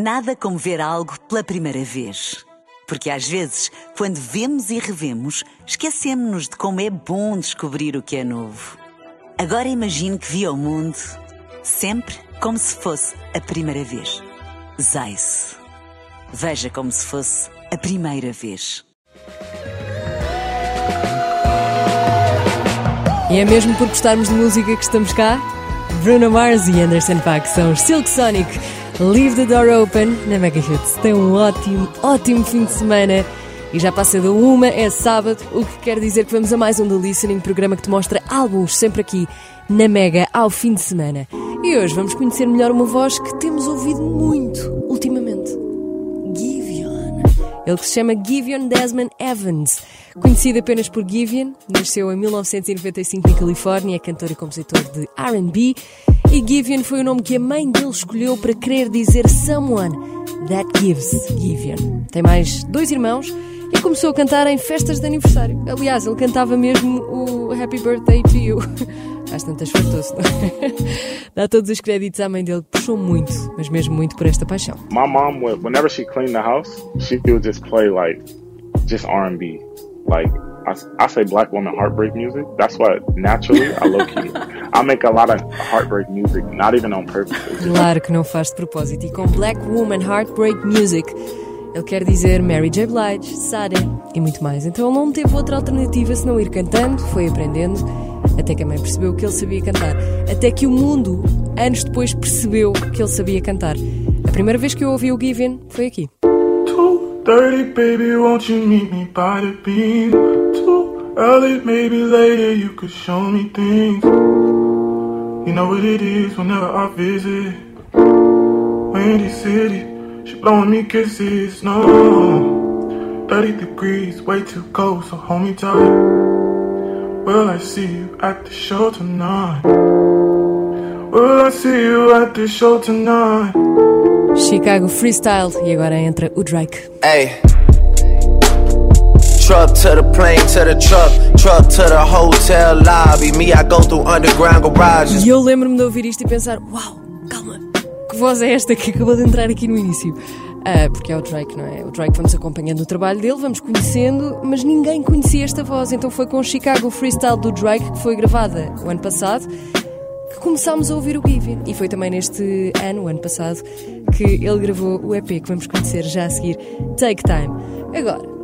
Nada como ver algo pela primeira vez. Porque às vezes, quando vemos e revemos, esquecemos-nos de como é bom descobrir o que é novo. Agora imagine que viu o mundo sempre como se fosse a primeira vez. Zais. Veja como se fosse a primeira vez. E é mesmo por gostarmos de música que estamos cá? Bruno Mars e Anderson Paak são Silk Sonic. Leave the Door Open na Mega Hits. Tem um ótimo, ótimo fim de semana. E já passa da uma, é sábado, o que quer dizer que vamos a mais um The Listening, programa que te mostra álbuns sempre aqui na Mega ao fim de semana. E hoje vamos conhecer melhor uma voz que temos ouvido muito ultimamente. Giveon. Ele que se chama Giveon Desmond Evans. Conhecido apenas por Giveon, nasceu em 1995 em Califórnia, é cantor e compositor de R&B e Giveon foi o nome que a mãe dele escolheu para querer dizer Someone That Gives Giveon. Tem mais dois irmãos e começou a cantar em festas de aniversário. Aliás, ele cantava mesmo o Happy Birthday to You. Às tantas fartou-se. Dá todos os créditos à mãe dele, que puxou muito, mas mesmo muito por esta paixão. My mom, whenever she cleaned the house, she would just play like just R&B. Like I, I say black woman heartbreak music. That's what naturally I low key. I make a lot of heartbreak music, not even on purpose. Claro que não faz de propósito. E com Black Woman Heartbreak Music, ele quer dizer Mary J. Blige, Sada e muito mais. Então ele não teve outra alternativa senão ir cantando, foi aprendendo, até que a mãe percebeu que ele sabia cantar. Até que o mundo, anos depois, percebeu que ele sabia cantar. A primeira vez que eu ouvi o Given foi aqui. 2.30, baby, won't you meet me by the beam? Too early, maybe later, you could show me things. You know what it is whenever I visit. Windy City, she blowing me kisses, no. 30 degrees, way too cold, so hold me tight. Will I see you at the show tonight? Will I see you at the show tonight? Chicago Freestyle e agora entra o Drake. Hey. Truck to the plane, to the truck, truck to the hotel lobby. Me, I go through underground garages. E eu lembro-me de ouvir isto e pensar: Uau, calma, que voz é esta que acabou de entrar aqui no início? Ah, porque é o Drake, não é? O Drake vamos acompanhando o trabalho dele, vamos conhecendo, mas ninguém conhecia esta voz. Então foi com o Chicago Freestyle do Drake, que foi gravada o ano passado, que começámos a ouvir o Given. E foi também neste ano, o ano passado, que ele gravou o EP que vamos conhecer já a seguir, Take Time. Agora,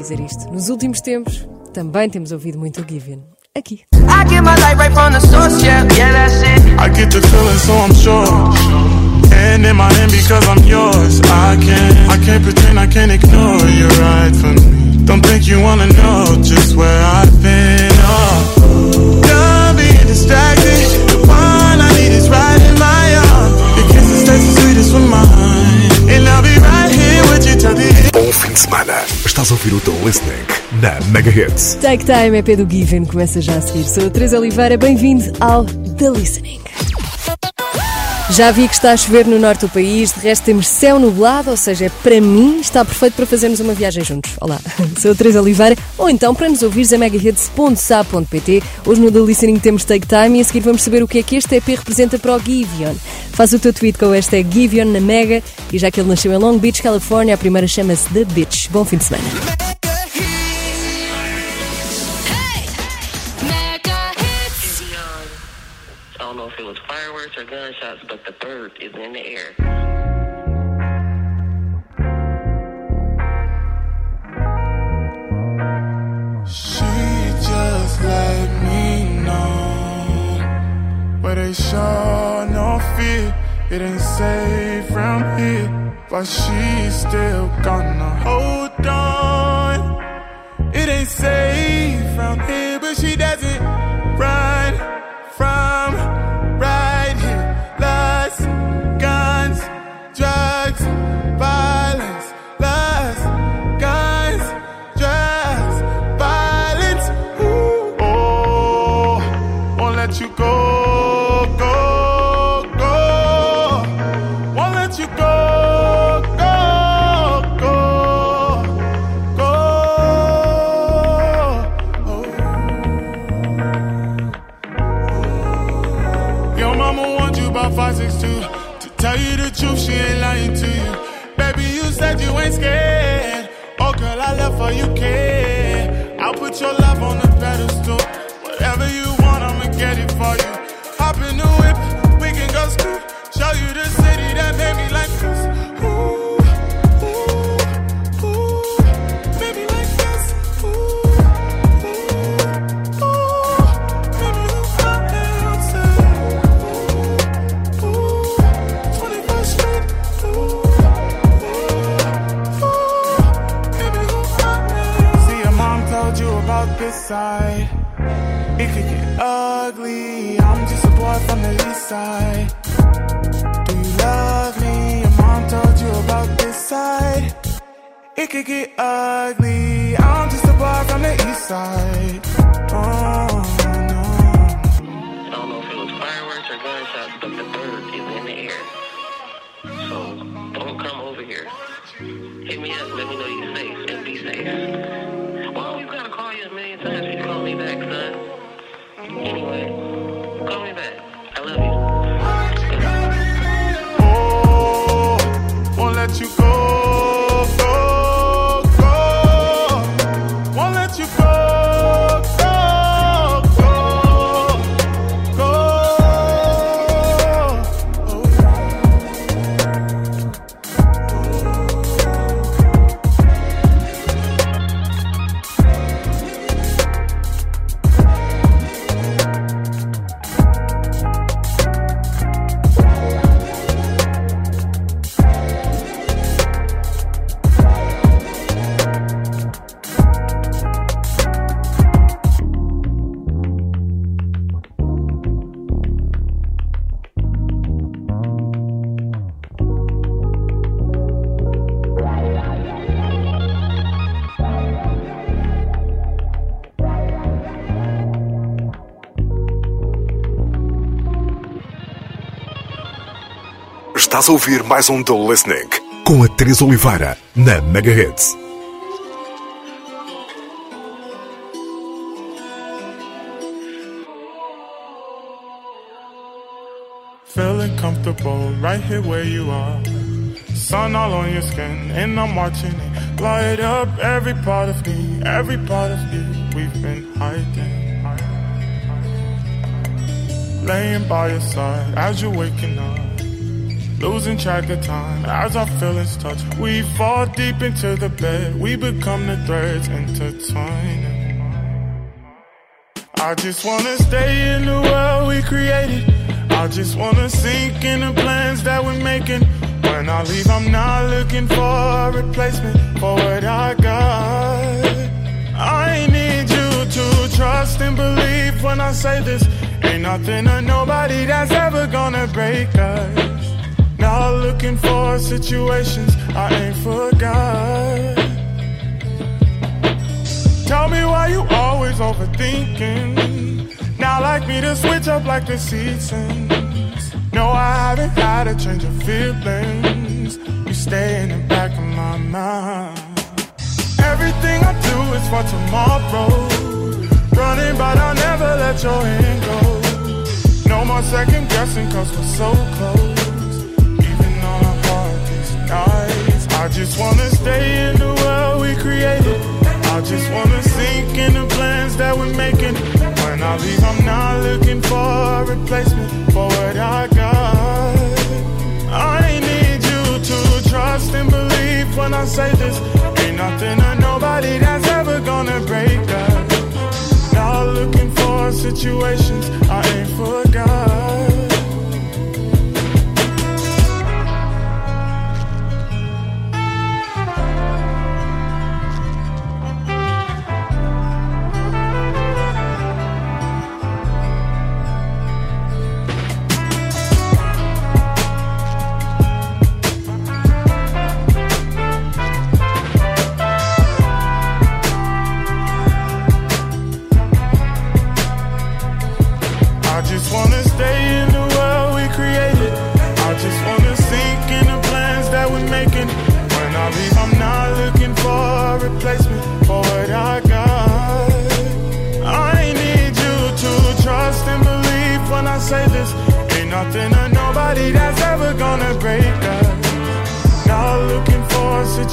dizer isto: nos últimos tempos também temos ouvido muito o Given. Aqui. I get my light right from the source, yeah, yeah, that's it. I get the feeling, so I'm sure. And in my hand because I'm yours. I can't, I can't pretend, I can't ignore you right from me. Don't think you wanna know just where I've been. Oh, done being distracted. The one I need is right in my arms. Your kisses taste the sweetest with mine. Bom fim de semana. Estás a ouvir o The Listening na Mega Hits. Take Time, EP do Given, começa já a seguir. Sou a Teresa Oliveira, bem-vindo ao The Listening. Já vi que está a chover no norte do país, de resto temos céu nublado, ou seja, para mim está perfeito para fazermos uma viagem juntos. Olá, sou a Teresa Oliveira, ou então para nos ouvires a megahits.sa.pt. Hoje no The Listening temos Take Time e a seguir vamos saber o que é que este EP representa para o Giveon. Faz o teu tweet com o hashtag Giveon na Mega e já que ele nasceu em Long Beach, Califórnia, a primeira chama-se The Bitch. Bom fim de semana. Fireworks or gunshots, but the bird is in the air. She just let me know where they show no fear. It ain't safe round here, but she's still gonna hold on. It ain't safe round here, but she doesn't Estás a ouvir mais um The Listening com a Teresa Oliveira na Megahertz. Feeling comfortable right here where you are. Sun all on your skin, and I'm watching it light up every part of me, every part of you. We've been hiding. Laying by your side as you're waking up. Losing track of time as our feelings touch. We fall deep into the bed, we become the threads intertwining. I just wanna stay in the world we created. I just wanna sink in the plans that we're making. When I leave, I'm not looking for a replacement for what I got. I need you to trust and believe when I say this. Ain't nothing or nobody that's ever gonna break us. Not looking for situations I ain't forgot. Tell me why you always overthinking. Now like me to switch up like the seasons. No, I haven't had a change of feelings. You stay in the back of my mind. Everything I do is for tomorrow. Running, but I'll never let your hand go. No more second guessing, cause we're so close. Nights. I just wanna stay in the world we created. I just wanna sink in the plans that we're making. When I leave, I'm not looking for a replacement for what I got. I need you to trust and believe when I say this. Ain't nothing or nobody that's ever gonna break us. Not looking for situations I ain't forgot.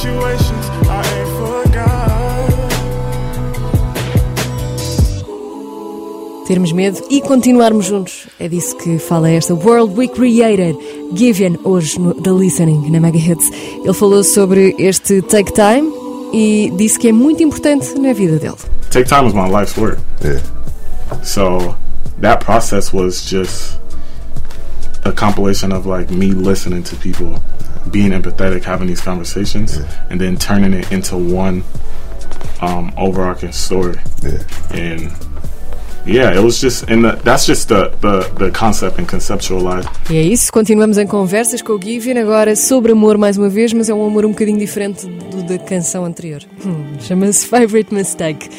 Situations I ain't forgot. Termos medo e continuarmos juntos. É disso que fala esta World We Created. Givian, hoje no The Listening, na Mega Hits. Ele falou sobre este Take Time e disse que é muito importante na vida dele. Take time was my life's work. Yeah. So that process was just a compilation of like me listening to people, being empathetic, having these conversations, and then turning it into one um, overarching story. Yeah. And yeah, it was just, and the, that's just the, the the concept and conceptualize. E é isso, continuamos em conversas com o Giveon, agora sobre amor mais uma vez, mas é um amor um bocadinho diferente do da canção anterior. Hum, Chama-se Favorite Mistake.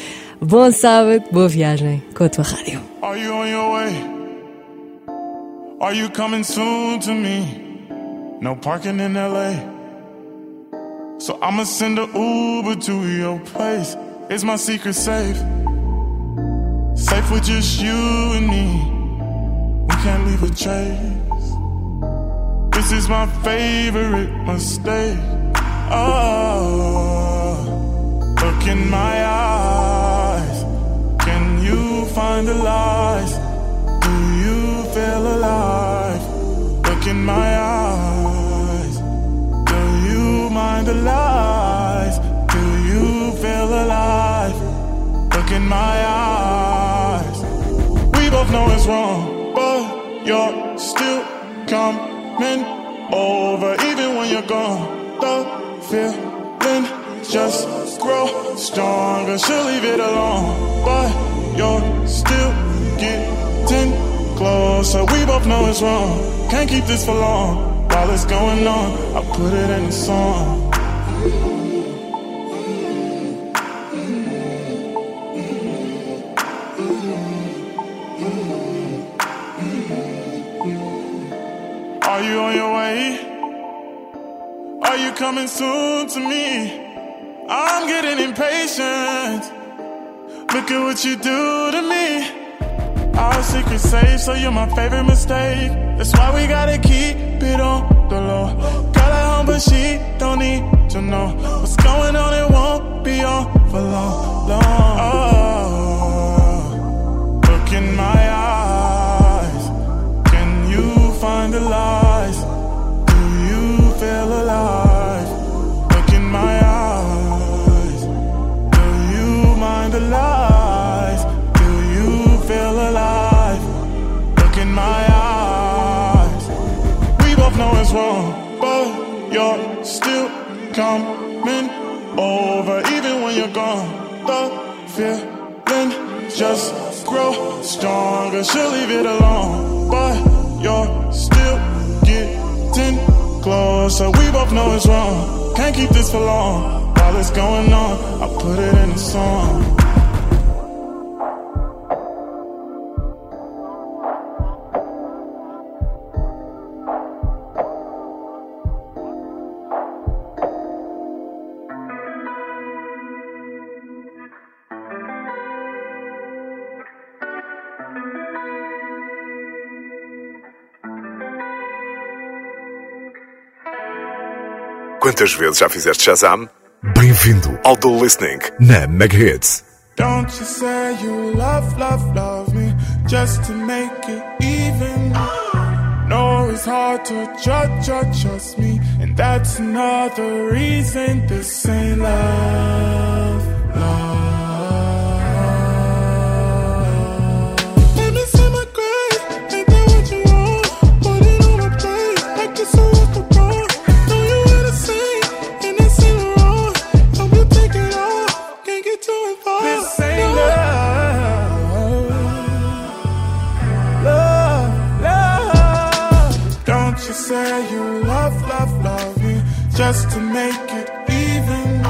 Bom sábado, boa viagem com a tua rádio. Are you on your way? Are you coming soon to me? No parking in LA. So I'ma send a Uber to your place. It's my secret safe. Safe with just you and me. We can't leave a trace. This is my favorite mistake. Oh, look in my eyes. Can you find the lies? Do you feel alive? Look in my eyes. Mind the lies? Do you feel alive? Look in my eyes. We both know it's wrong, but you're still coming over, even when you're gone. The feeling just grow stronger. She'll leave it alone, but you're still getting closer. We both know it's wrong. Can't keep this for long. While it's going on, I put it in a song. Are you on your way? Are you coming soon to me? I'm getting impatient. Look at what you do to me. Our secret safe, so you're my favorite mistake. That's why we gotta keep it on the low. She don't need to know what's going on. It won't be on for long, long. Oh, look in my eyes. Coming over, even when you're gone. The feeling just grow stronger. She'll leave it alone, but you're still getting closer. We both know it's wrong. Can't keep this for long. While it's going on, I put it in a song. Quantas vezes já fizeste Shazam? Bem-vindo ao The Listening na Mega Hits. Don't you say you love, love, love me just to make it even? No, it's hard to judge, judge, trust me, and that's another reason this ain't love, love. Just to make it even.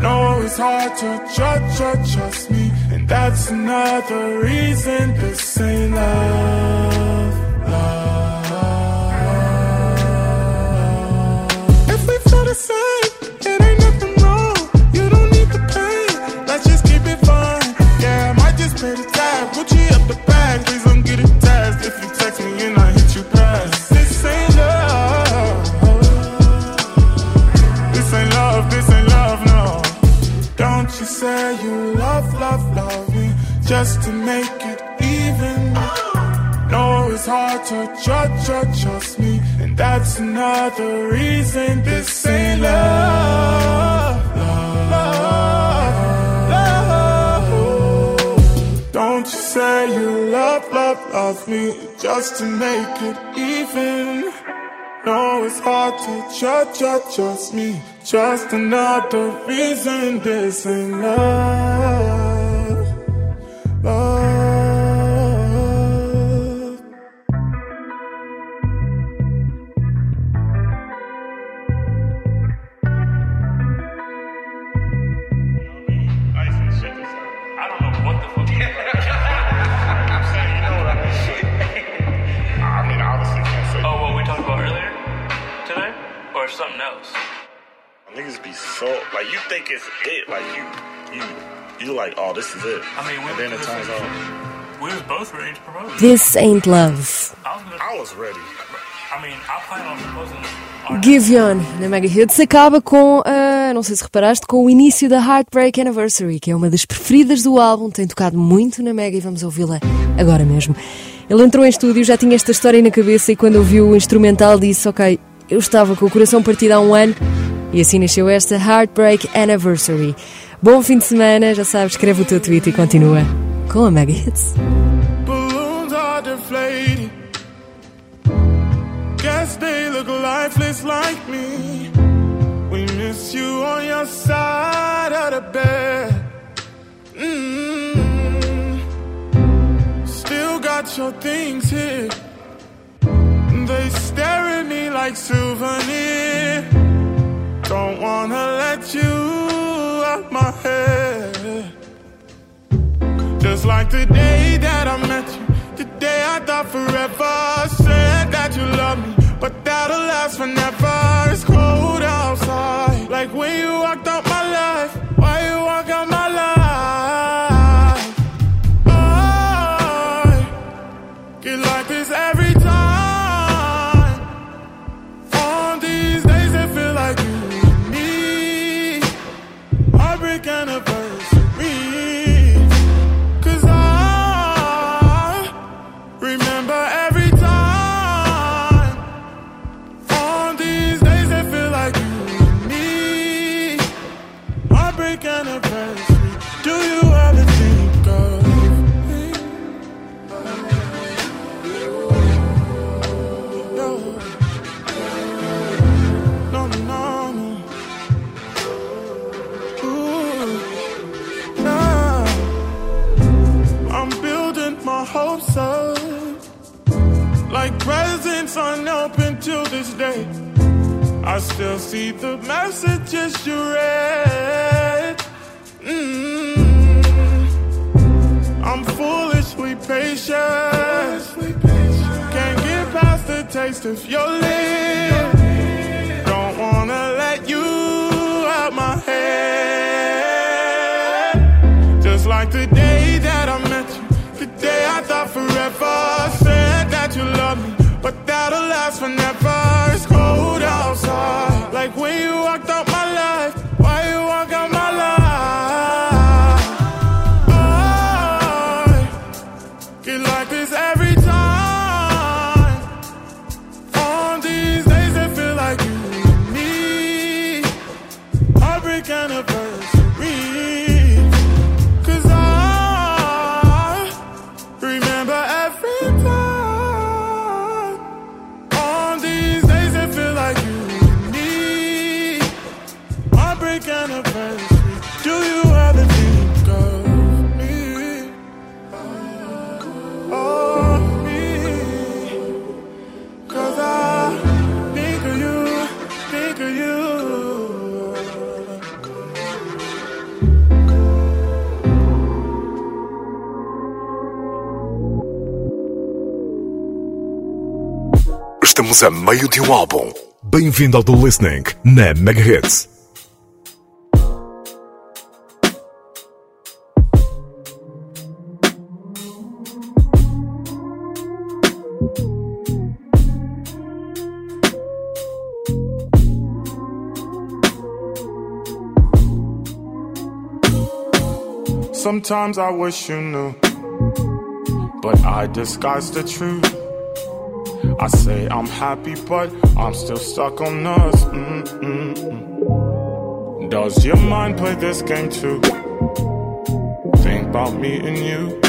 No, it's hard to judge, judge, trust me, and that's another reason ain't love, love. And that's another reason this ain't love. Love, love. Don't you say you love, love, love me just to make it even. No, it's hard to trust, trust, trust me. Just another reason this ain't love. Like oh this is it. I mean, we and then it turns out We was both ready to propose. This ain't love. I was, gonna, I was ready. I mean, I plan on proposing. on- Giveon na Mega Hits acaba com, ah, não sei se reparaste, com o início da Heartbreak Anniversary, que é uma das preferidas do álbum, tem tocado muito na Mega e vamos ouvi-la agora mesmo. Ele entrou em estúdio, já tinha esta história na cabeça e quando ouviu o instrumental disse: Ok, eu estava com o coração partido há um ano e assim nasceu esta Heartbreak Anniversary. Bom fim de semana, já sabes, escreve o teu tweet e continua com a Mega Hits. Guess they look lifeless like me. We miss you on your side of the bed. mm Still got your things here. They stare at me like souvenir. Don't wanna let you head. Just like the day that I met you, the day I thought forever. Said that you love me, but that'll last forever. It's cold outside, like when you walked out Estamos a meio de um álbum. Bem-vindo ao do Listening na Mega Hits. Sometimes I wish you knew, but I disguise the truth. I say I'm happy, but I'm still stuck on us. Mm-mm-mm. Does your mind play this game too? Think about me and you.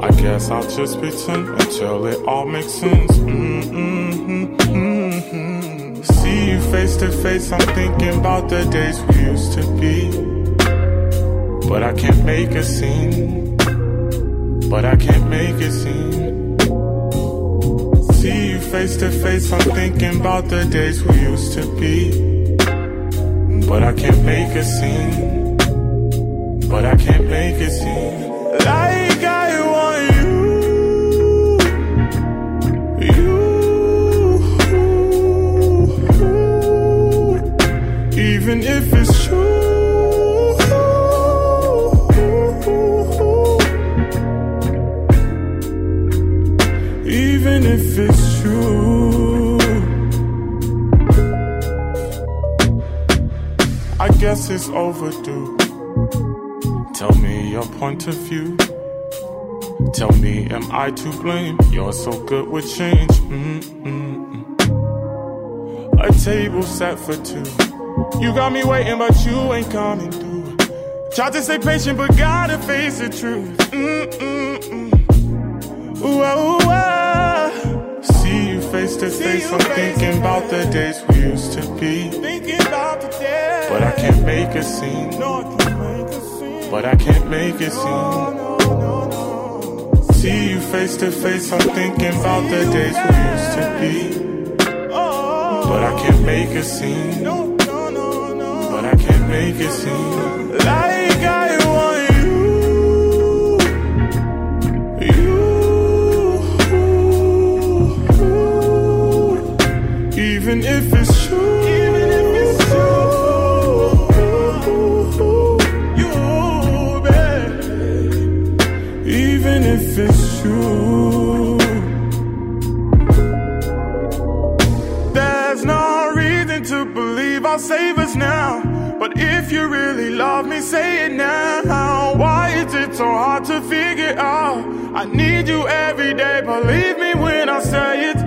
I guess I'll just pretend until it all makes sense. Mm-mm-mm, mm-mm. See you face to face, I'm thinking about the days we used to be. But I can't make a scene. But I can't make a scene. See you face to face, I'm thinking about the days we used to be. But I can't make a scene. But I can't make a scene. Like I guess it's overdue. Tell me your point of view. Tell me, am I to blame? You're so good with change. Mm-mm-mm. A table set for two. You got me waiting, but you ain't coming through. Tried to stay patient, but gotta face the truth. Mm-mm-mm. Ooh, ah, ooh, ah. See you face to face. I'm thinking about the days we used to be. Thinking about the days. But I can't make a scene. But I can't make a scene. See you face to face. I'm thinking about the days we used to be. But I can't make a scene. But I can't make a scene. Love me, say it now. Why is it so hard to figure out? I need you every day, believe me when I say it.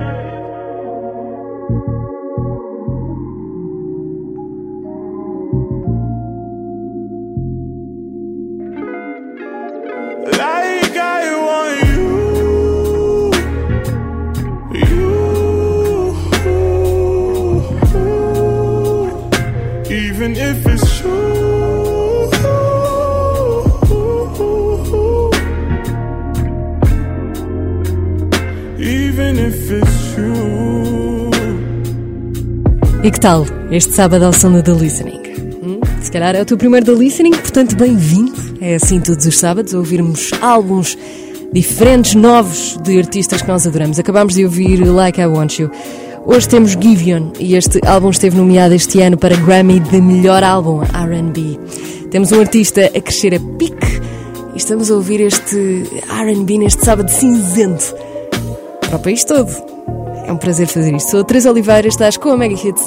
Even if E que tal este sábado ao som The Listening? Hum? Se calhar é o teu primeiro The Listening, portanto, bem-vindo. É assim todos os sábados, ouvirmos álbuns diferentes, novos, de artistas que nós adoramos. Acabámos de ouvir Like I Want You. Hoje temos Giveon e este álbum esteve nomeado este ano para Grammy de melhor álbum R&B. Temos um artista a crescer a pique e estamos a ouvir este R&B neste sábado cinzento para o país todo. É um prazer fazer isto. Sou Teresa Oliveira, estás com a Mega Hits.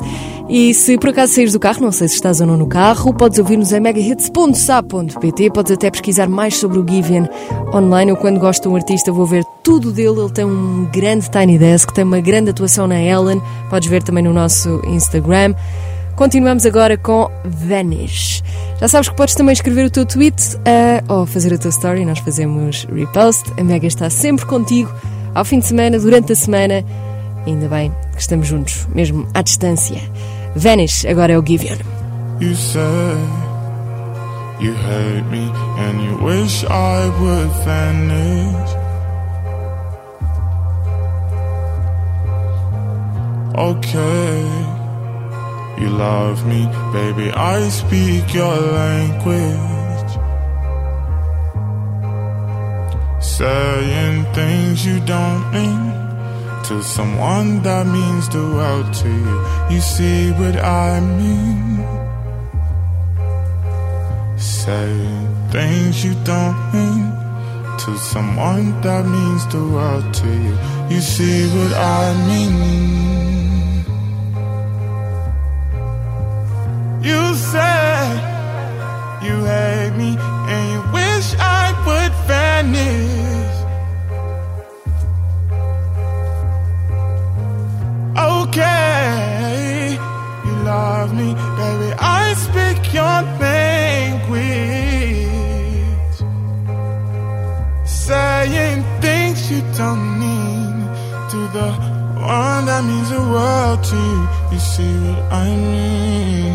E se por acaso saís do carro, não sei se estás ou não no carro, podes ouvir-nos em megahits.sa.pt. Podes até pesquisar mais sobre o Givian online. Eu, quando gosto de um artista, vou ver tudo dele. Ele tem um grande Tiny Desk, tem uma grande atuação na Ellen. Podes ver também no nosso Instagram. Continuamos agora com Vanish. Já sabes que podes também escrever o teu tweet uh, ou fazer a tua story. Nós fazemos repost. A Mega está sempre contigo ao fim de semana, durante a semana. Ainda bem que estamos juntos, mesmo à distância. Vanish, agora é o Giveon. You say you hate me and you wish I would vanish. Okay, you love me, baby. I speak your language. Saying things you don't mean to someone that means the world to you. You see what I mean? Saying things you don't mean to someone that means the world to you. You see what I mean? You say you hate me and you wish I would vanish. okay. You love me, baby. I speak your language. Saying things you don't mean to the one that means the world to you. You see what I mean.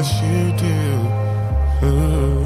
Yes you do. Ooh.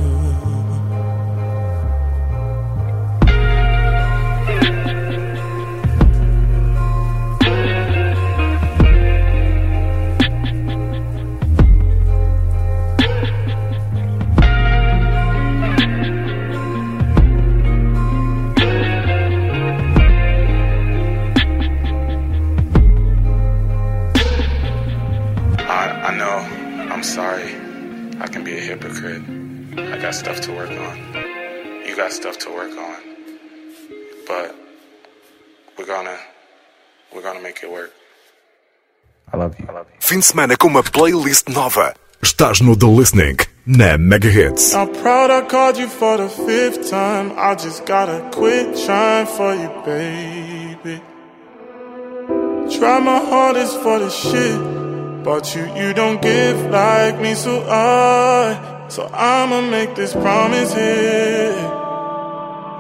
Fim de semana com uma playlist nova. Estás no The Listening, na Mega Hits. I'm proud I called you for the fifth time. I just gotta quit trying for you, baby. Try my hardest for the shit, but you you don't give like me, so I so I'ma make this promise here.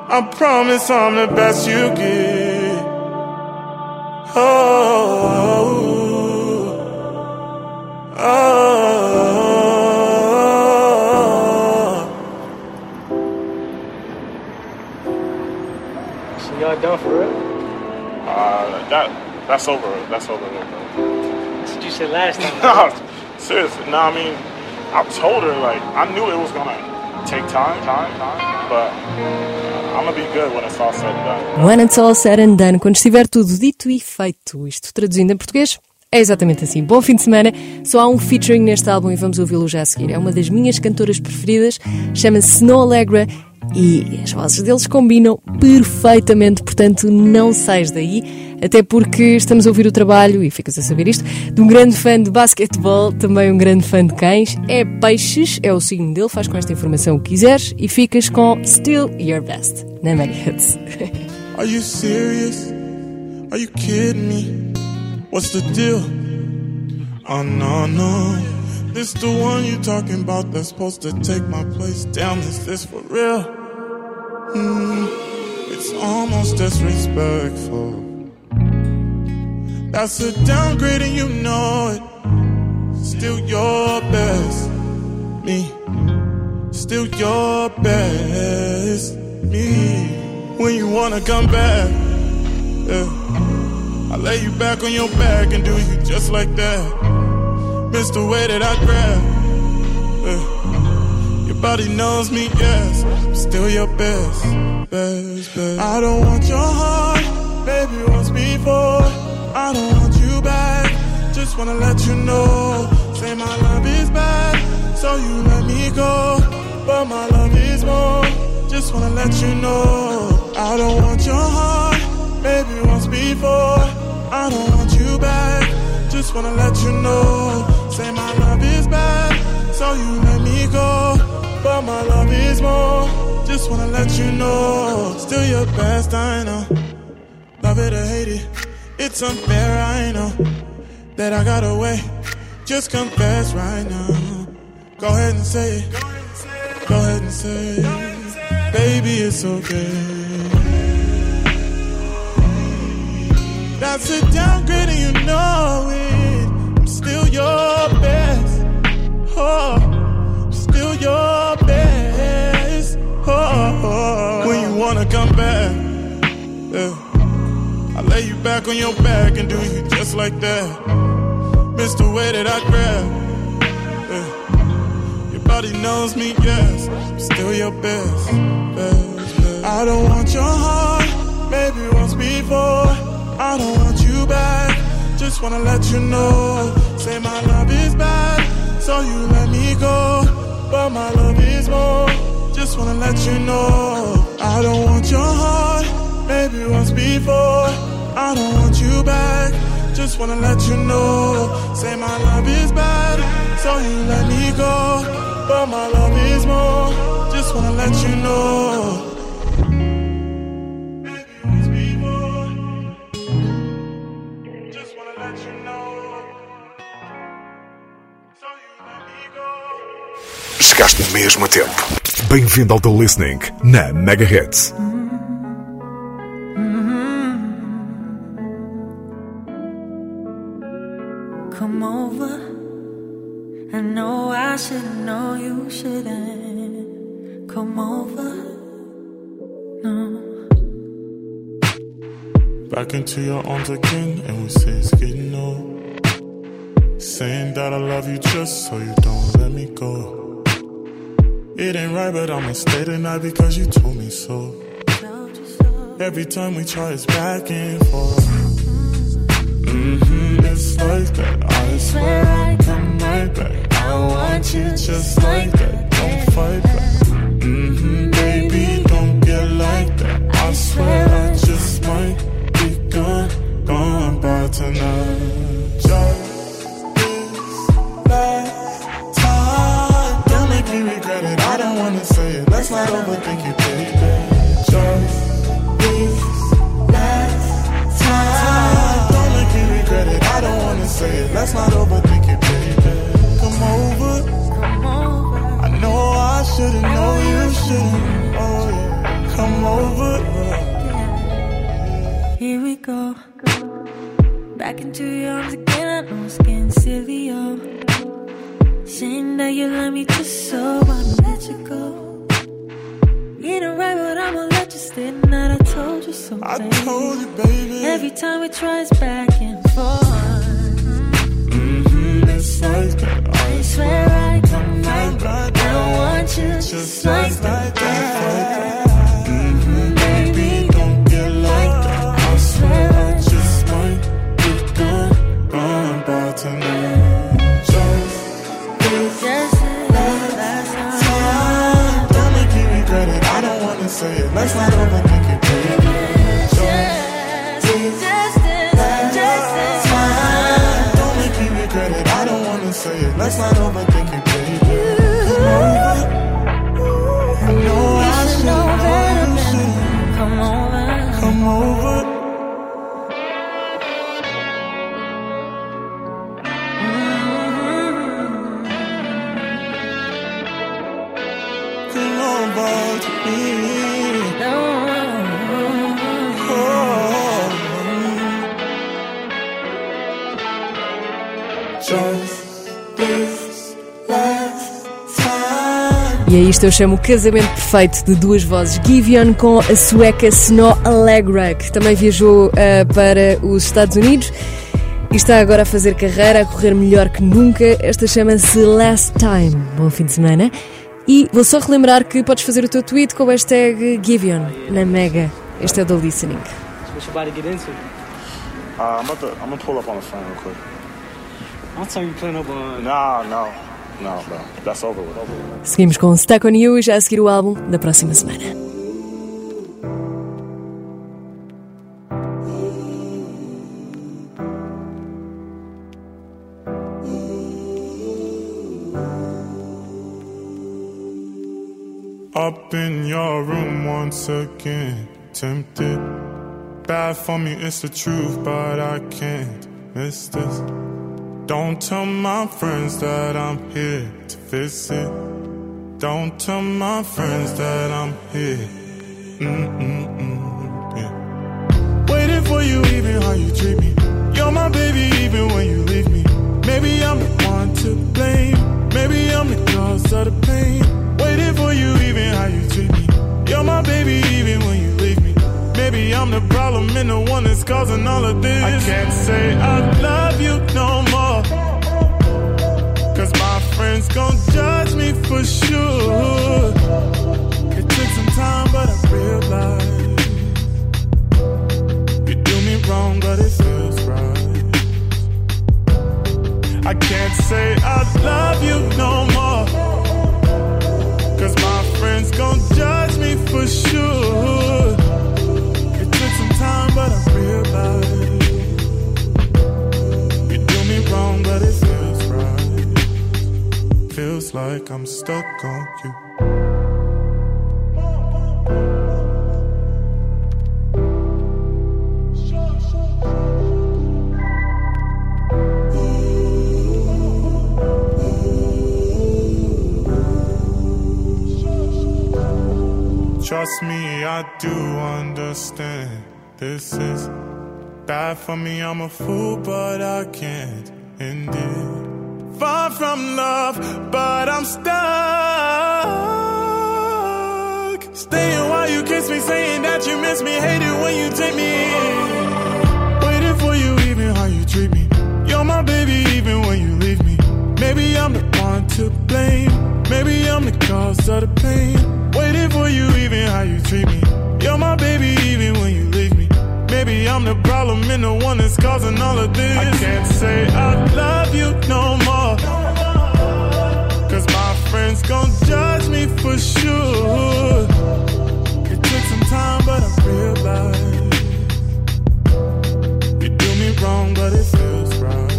I promise I'm the best you get. Oh, oh. So y'all done for real? Uh, that that's over. That's over. with, That's what you said last time. No, seriously. No, I mean, I told her like I knew it was gonna take time, time, time, but I'm gonna be good when it's all said and done. When it's all said and done, quando estiver tudo dito e feito, isto traduzindo em português, é exatamente assim. Bom fim de semana. Só há um featuring neste álbum e vamos ouvi-lo já a seguir. É uma das minhas cantoras preferidas, chama-se Snow Allegra e as vozes deles combinam perfeitamente, portanto não sais daí, até porque estamos a ouvir o trabalho, e ficas a saber isto, de um grande fã de basquetebol, também um grande fã de cães, é peixes, é o signo dele, faz com esta informação o que quiseres e ficas com Still Your Best, na Mega Hits. Are you serious? Are you kidding me? What's the deal? Oh no, no. This the one you talking about that's supposed to take my place. Damn, is this for real? Hmm, it's almost disrespectful. That's a downgrade and you know it. Still your best. Me. Still your best. Me. When you wanna come back. Yeah. I lay you back on your back and do you just like that. Miss the way that I grab. Your body knows me, yes. I'm still your best. Best, best. I don't want your heart, baby, once before. I don't want you back. Just wanna let you know. Say my love is bad, so you let me go. But my love is more. Just wanna let you know. I don't want your heart, baby, once before. I don't want you back. Just wanna let you know. Say my love is bad, so you let me go. But my love is more. Just wanna let you know. Still your best, I know. Love it or hate it, it's unfair, I know. That I got away. Just confess right now. Go ahead and say it. Go ahead and say it. Baby, it's okay. That's a downgrade and you know it. I'm still your best. Oh, I'm still your best. Oh, when you wanna come back, yeah. I lay you back on your back and do you just like that. Miss the way that I grab. Yeah. Your body knows me, yes. I'm still your best. best, best. I don't want your heart, maybe once before. I don't want you back. Just wanna let you know. Say my love is bad, so you let me go. But my love is more. Just wanna let you know. I don't want your heart, maybe once before. I don't want you back. Just wanna let you know. Say my love is bad, so you let me go. But my love is more. Just wanna let you know. Mesmo tempo. Bem-vindo ao The Listening na Mega Hits. Come over. I know I should know you shouldn't. Come over. No. Back into your arms again, and we say it's getting old. Saying that I love you just so you don't let me go. It ain't right, but I'ma stay tonight because you told me so. Every time we try, it's back and forth. Mm-hmm, it's like that. I swear I come right back. I want you just like that. Don't fight back. Mm-hmm, baby, don't get like that. I swear I just might be gone, gone by tonight. Let's not overthink it, baby. Just this last time. Don't make me regret it. I don't wanna say it. Let's not overthink it, baby. Come over. Come over. I know I shouldn't know you shouldn't. Oh yeah. Come over. Here we go. Back into your arms again. I know it's getting silly, oh. yo. Saying that you love me just so I'ma let you go. Ain't right, but I'ma let you stay tonight. I told you so. I baby. told you, baby. Every time we try, it's back and forth. Mm-hmm, it's like that. I swear I come right back. I want you just like that. Eu chamo o casamento perfeito de duas vozes. Giveon com a sueca Snow Allegra, que também viajou ah, para os Estados Unidos e está agora a fazer carreira, a correr melhor que nunca. Esta chama-se Last Time. Bom fim de semana. E vou só relembrar que podes fazer o teu tweet com o hashtag Giveon na Mega. Este é o The Listening. So what you about to get into? Uh, I'm about to. I'm gonna pull up on the phone real quick. I'm telling you, playing up on. Nah, no, That's over with. Over with. Seguimos com Stuck on You e já a seguir o álbum da próxima semana. Up in your room once again, tempted. Bad for me, it's the truth, but I can't miss this. Don't tell my friends that I'm here to fix it. Don't tell my friends that I'm here. Mm-mm-mm, yeah. Waiting for you, even how you treat me. You're my baby, even when you leave me. Maybe I'm the one to blame. Maybe I'm the cause of the pain. Waiting for you, even how you treat me. You're my baby, even when you Maybe I'm the problem and the one that's causing all of this. I can't say I love you no more. Cause my friends gon' judge me for sure. It took some time, but I realized. Understand. This is bad for me, I'm a fool, but I can't end it. Far from love, but I'm stuck. Staying while you kiss me, saying that you miss me, hate it when you take me in. Waiting for you, even how you treat me. You're my baby, even when you leave me. Maybe I'm the one to blame. Maybe I'm the cause of the pain. Waiting for you, even how you treat me. You're my baby, even when you leave me. Maybe I'm the problem and the one that's causing all of this. I can't say I love you no more. Cause my friends gon' judge me for sure. It took some time, but I realized you do me wrong, but it feels right.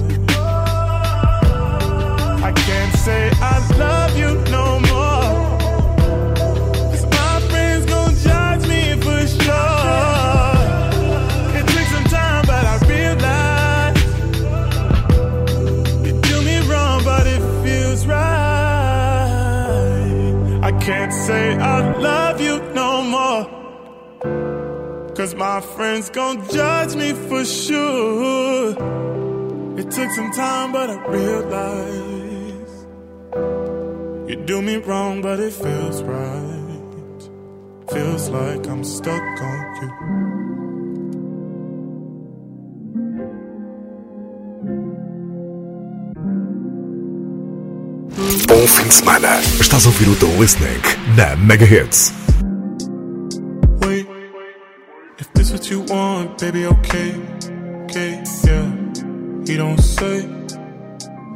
I can't say I love you no more. Cause my friends gon' judge me for sure. It took some time, but I realized you do me wrong, but it feels right. Feels like I'm stuck on you. Bom fim de semana. Estás a ouvir o The Listening na Mega Hits. What you want, baby, okay, okay, yeah. You don't say,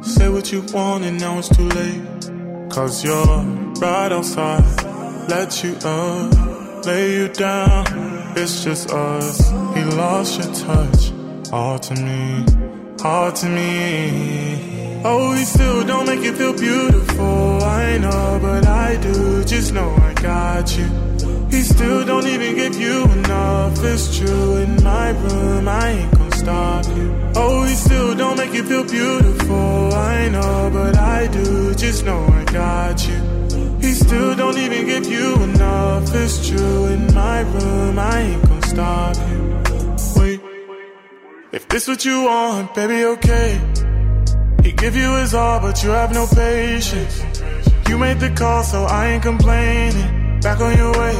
say what you want, and now it's too late. Cause you're right outside, let you up, lay you down. It's just us. He lost your touch, all to me, all to me. Oh, he still don't make you feel beautiful. I know, but I do. Just know I got you. He still don't even give you enough. It's true. In my room, I ain't gonna stop you. Oh, he still don't make you feel beautiful. I know, but I do. Just know I got you. He still don't even give you enough. It's true. In my room, I ain't gonna stop you. Wait, if this what you want, baby, okay. He give you his all, but you have no patience. You made the call, so I ain't complaining. Back on your way.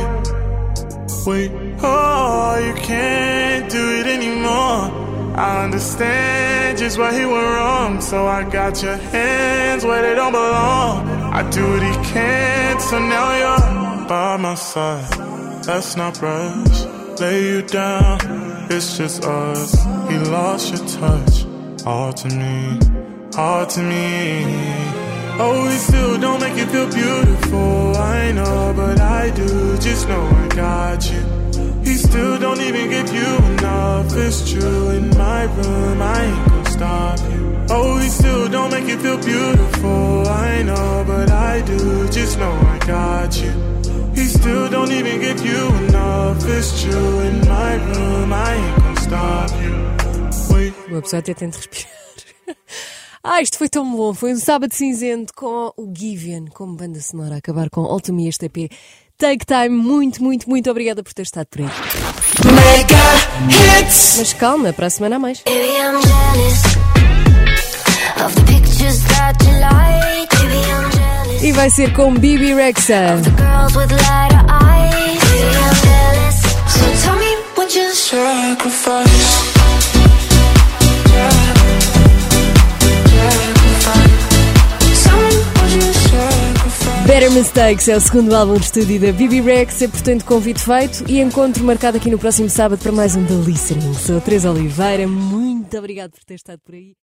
Wait, oh, you can't do it anymore. I understand just why he went wrong, so I got your hands where they don't belong. I do what he can't, so now you're by my side. Let's not rush, lay you down. It's just us. He lost your touch, all to me, all to me. Oh, he still don't make you feel beautiful. I know, but I do. Just know I got you. He still don't even give you enough. It's true. In my room, I ain't gonna stop you. Oh, he still don't make you feel beautiful. I know, but I do. Just know I got you. He still don't even give you enough. It's true. In my room, I ain't gonna stop you. Wait. Uma pessoa até tenta respirar. Ah, isto foi tão bom. Foi um sábado cinzento com o Givian como banda sonora a acabar com All To Me este EP. Take Time, muito, muito, muito obrigada por ter estado por aí. Mas calma, para a semana a mais. E vai ser com Bibi Rexa. So tell me what you sacrifice? Better Mistakes é o segundo álbum de estúdio da Bibi Rex, é portanto convite feito e encontro marcado aqui no próximo sábado para mais um The Listening. Sou a Teresa Oliveira, muito obrigado por ter estado por aí.